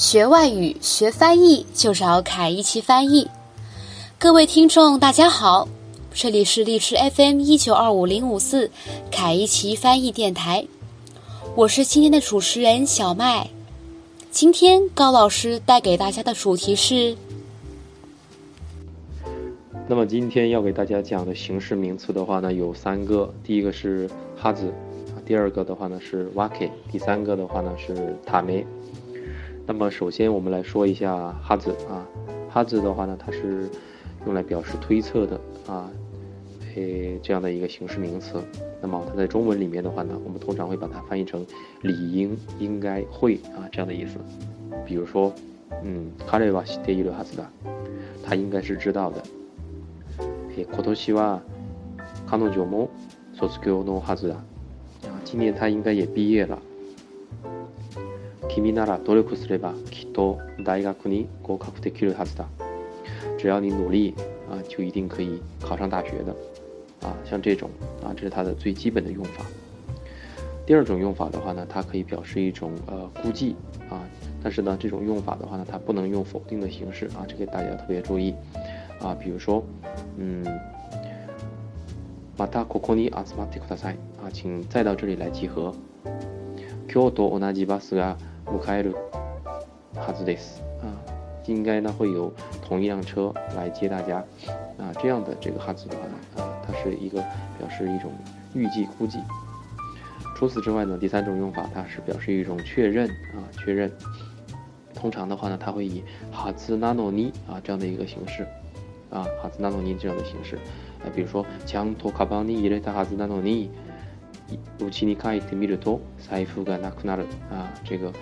学外语、学翻译就找凯一奇翻译。各位听众，大家好，这里是荔枝 FM 一九二五零五四凯一奇翻译电台，我是今天的主持人小麦。今天高老师带给大家的主题是。那么今天要给大家讲的形式名词的话呢，有三个，第一个是哈子，第二个的话呢是 w a k 第三个的话呢是塔梅。那么首先我们来说一下哈子啊，哈子的话呢，它是用来表示推测的啊，诶这样的一个形式名词。那么它在中文里面的话呢，我们通常会把它翻译成理应、应该、会啊这样的意思。比如说，嗯，卡雷瓦西德伊鲁哈子的，他应该是知道的。今年は彼女も卒業のはずだ。今年他应该也毕业了。 君なら努力すればきっと大学に合格できるはずだ。只要你努力啊，就一定可以考上大学的。啊，像这种啊，这是它的最基本的用法。第二种用法的话呢，它可以表示一种呃估计啊，但是呢，这种用法的话呢，它不能用否定的形式啊，这个大家特别注意。啊，比如说，嗯，またここに集まってください。啊，请再到这里来集合。今日と同じバスが 迎えるはずです。啊，应该呢会有同一辆车来接大家。啊，这样的这个哈字的话呢，啊，它是一个表示一种预计、估计。除此之外呢，第三种用法，它是表示一种确认啊，确认。通常的话呢，它会以哈兹纳诺尼啊这样的一个形式。啊，哈兹纳诺尼这样的形式，啊，比如说，将托卡邦尼伊勒塔哈兹纳诺尼， 武器你看一点米勒托，财富干那库纳勒啊，这个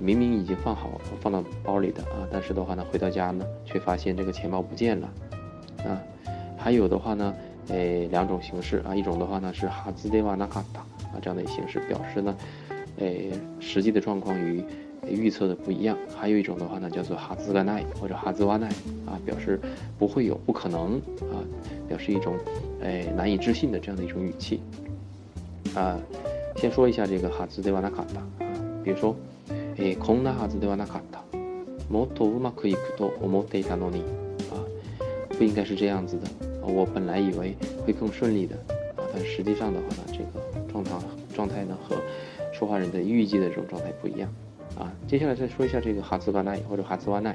明明已经放好放到包里的啊，但是的话呢，回到家呢，却发现这个钱包不见了啊。还有的话呢，诶，两种形式啊，一种的话呢是哈兹德瓦纳卡塔啊这样的形式，表示呢，诶，实际的状况与。预测的不一样，还有一种的话呢，叫做哈兹干奈或者哈兹瓦奈啊，表示不会有、不可能啊，表示一种哎难以置信的这样的一种语气啊。先说一下这个哈兹德瓦纳卡塔啊，比如说，哎，空那哈兹德瓦纳卡塔，もっとうまくいくと思っていたのに啊，不应该是这样子的啊，我本来以为会更顺利的啊，但实际上的话呢，这个状态状态呢和说话人的预计的这种状态不一样。啊，接下来再说一下这个哈兹瓦奈或者哈兹瓦奈，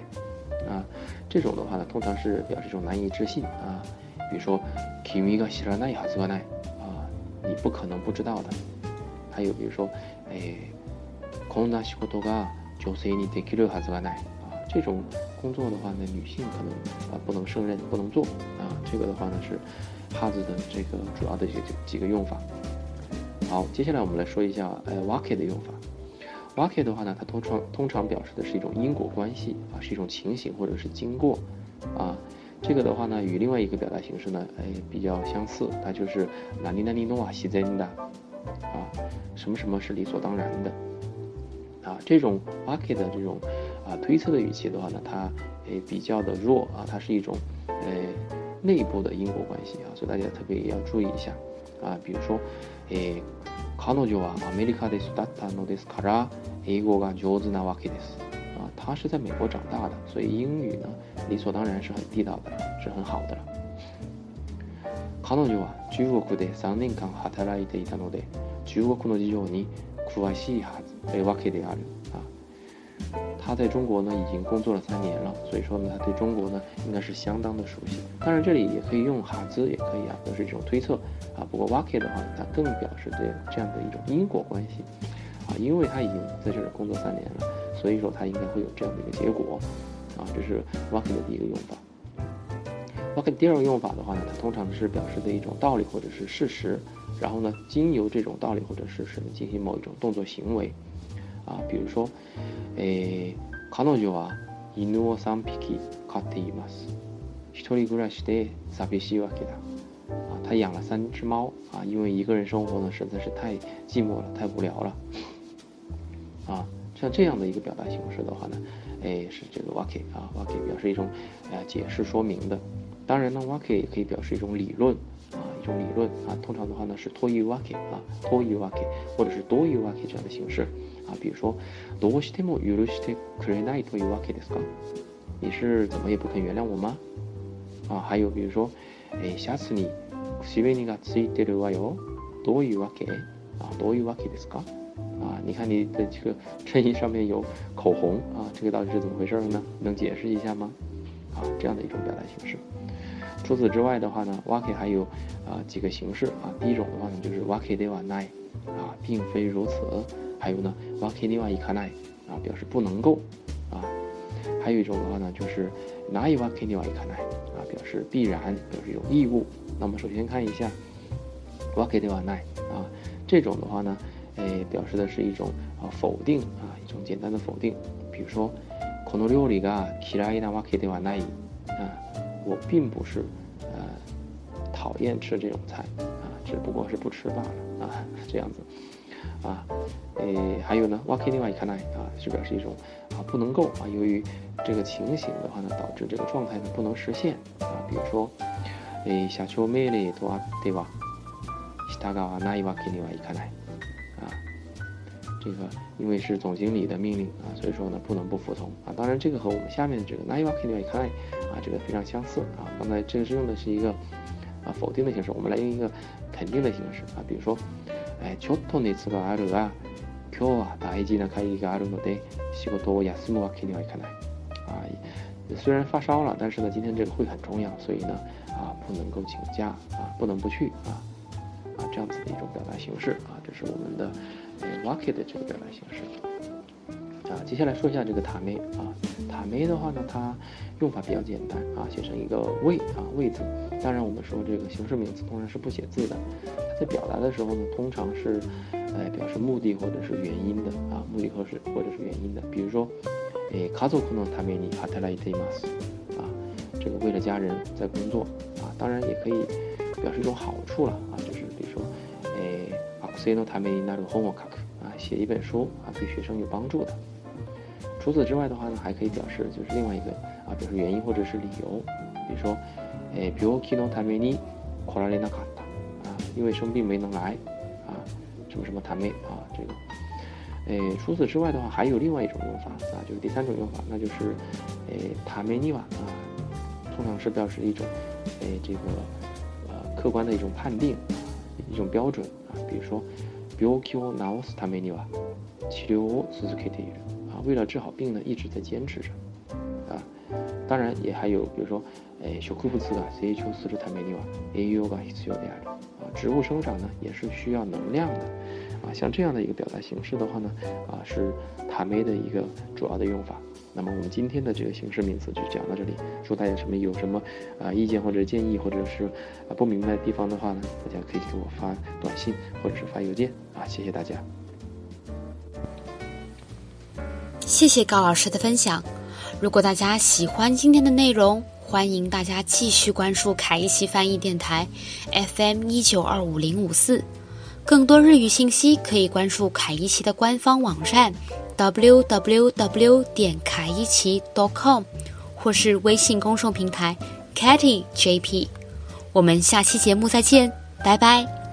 啊，这种的话呢，通常是表示一种难以置信啊，比如说 kimi ga shiranai 哈兹瓦奈啊， 你不可能不知道的。还有比如说，哎，こんな仕事が女性にできるはずがない啊，这种工作的话呢，女性可能啊不能胜任，不能做啊。这个的话呢是哈兹的这个主要的几几个用法。好，接下来我们来说一下呃 wake 的用法。wake 的话呢，它通常通常表示的是一种因果关系啊，是一种情形或者是经过啊。 这个的话呢，与另外一个表达形式呢，哎，比较相似，它就是哪里哪里诺瓦西真的啊，什么什么是理所当然的啊。这种 wake 的这种啊推测的语气的话呢，它诶比较的弱啊，它是一种诶内部的因果关系啊，所以大家特别要注意一下啊。比如说诶。彼女はアメリカで育ったのですから、英語が上手なわけです。 啊，他是在美国长大的，所以英语呢，理所当然是很地道的，是很好的了。彼女は中国で3年間働いていたので、中国の事情に詳しいはずわけである。啊，他在中国呢已经工作了三年了，所以说呢，他对中国呢应该是相当的熟悉。当然，这里也可以用哈兹，也可以啊，表示一种推测。啊，不过 wake 的话，它更表示这这样的一种因果关系，啊，因为他已经在这里工作三年了， 所以说他应该会有这样的一个结果，啊，这是 wake 的第一个用法。wake 第二个用法的话呢，它通常是表示的一种道理或者是事实，然后呢，经由这种道理或者事实呢进行某一种动作行为，啊，比如说，诶，彼女は犬を三匹飼っています。一人暮らしで寂しいわけだ。他养了三只猫啊，因为一个人生活呢实在是太寂寞了，太无聊了。 啊，像这样的一个表达形式的话呢，哎，是这个 wake 啊，wake 表示一种呃解释说明的。当然呢，wake 也可以表示一种理论啊，一种理论啊。通常的话呢是托于 wake 啊，托于 wake 或者是多于 wake 这样的形式 啊，比如说，どうしても許してくれないというわけですか？你是怎么也不肯原谅我吗？啊，还有比如说，え、シャツに口紅がついてるわよ。どういうわけ？啊，どういうわけですか？ 啊，你看你的这个衬衣上面有口红啊，这个到底是怎么回事呢？能解释一下吗？啊，这样的一种表达形式。除此之外的话呢，wake 还有啊几个形式啊。第一种的话呢，就是 wake de wa nai，啊，并非如此。还有呢，wake de wa ikanai，啊，表示不能够。啊，还有一种的话呢，就是 nai wake de wa ikanai，啊，表示必然，表示有义务。那么首先看一下 wake de wa nai，啊，这种的话呢。哎，表示的是一种啊否定啊，一种简单的否定。比如说，この料理が嫌いなわけではない啊，我并不是呃讨厌吃这种菜啊，只不过是不吃罢了啊，这样子啊。诶，还有呢，わけではいかない啊，是表示一种啊不能够啊，由于这个情形的话呢，导致这个状态呢不能实现啊。比如说，诶，社長命令とあっては従わないわけにはいかない。 这个因为是总经理的命令啊，所以说呢不能不服从啊。当然，这个和我们下面的这个 naiwa kini kai 啊，这个非常相似啊。刚才这个是用的是一个啊否定的形式，我们来用一个肯定的形式啊。比如说，哎，ちょっと熱があるが、今日は大事な会議があるので仕事を休むわけにはいかない。啊，虽然发烧了，但是呢，今天这个会很重要，所以呢啊不能够请假啊，不能不去啊啊 这样子的一种表达形式啊，这是我们的。market 的这个表达形式啊，接下来说一下这个塔梅啊，塔梅的话呢，它用法比较简单啊，写成一个位啊位字。当然，我们说这个形式名词通常是不写字的，它在表达的时候呢，通常是呃表示目的或者是原因的啊，目的或是或者是原因的。比如说，诶，家族のために働いています啊，这个为了家人在工作啊，当然也可以表示一种好处了啊，就是比如说，诶。 所以呢，他们那个 homework 啊，写一本书啊，对学生有帮助的。除此之外的话呢，还可以表示就是另外一个啊，表示原因或者是理由。比如说，诶，病気のために来られなかった啊，因为生病没能来啊，什么什么ため啊，这个。诶，除此之外的话，还有另外一种用法啊，就是第三种用法，那就是诶，ためには啊，通常是表示一种诶这个呃客观的一种判定， 一种标准。比如说，病気を治すためには治療を続けている啊，为了治好病呢，一直在坚持着啊。当然也还有，比如说， 诶，植物が成長するためには栄養が必要である啊，植物生长呢也是需要能量的啊。像这样的一个表达形式的话呢，啊，是塔梅的一个主要的用法。那么我们今天的这个形式名词就讲到这里。说大家什么有什么啊意见或者建议，或者是啊不明白的地方的话呢，大家可以给我发短信或者是发邮件啊。谢谢大家。谢谢高老师的分享。如果大家喜欢今天的内容， 欢迎大家继续关注凯伊奇翻译电台 FM 一九二五零五四。更多日语信息可以关注凯伊奇的官方网站。www 点凯一奇 .com，或是微信公众平台 Katy JP，我们下期节目再见，拜拜。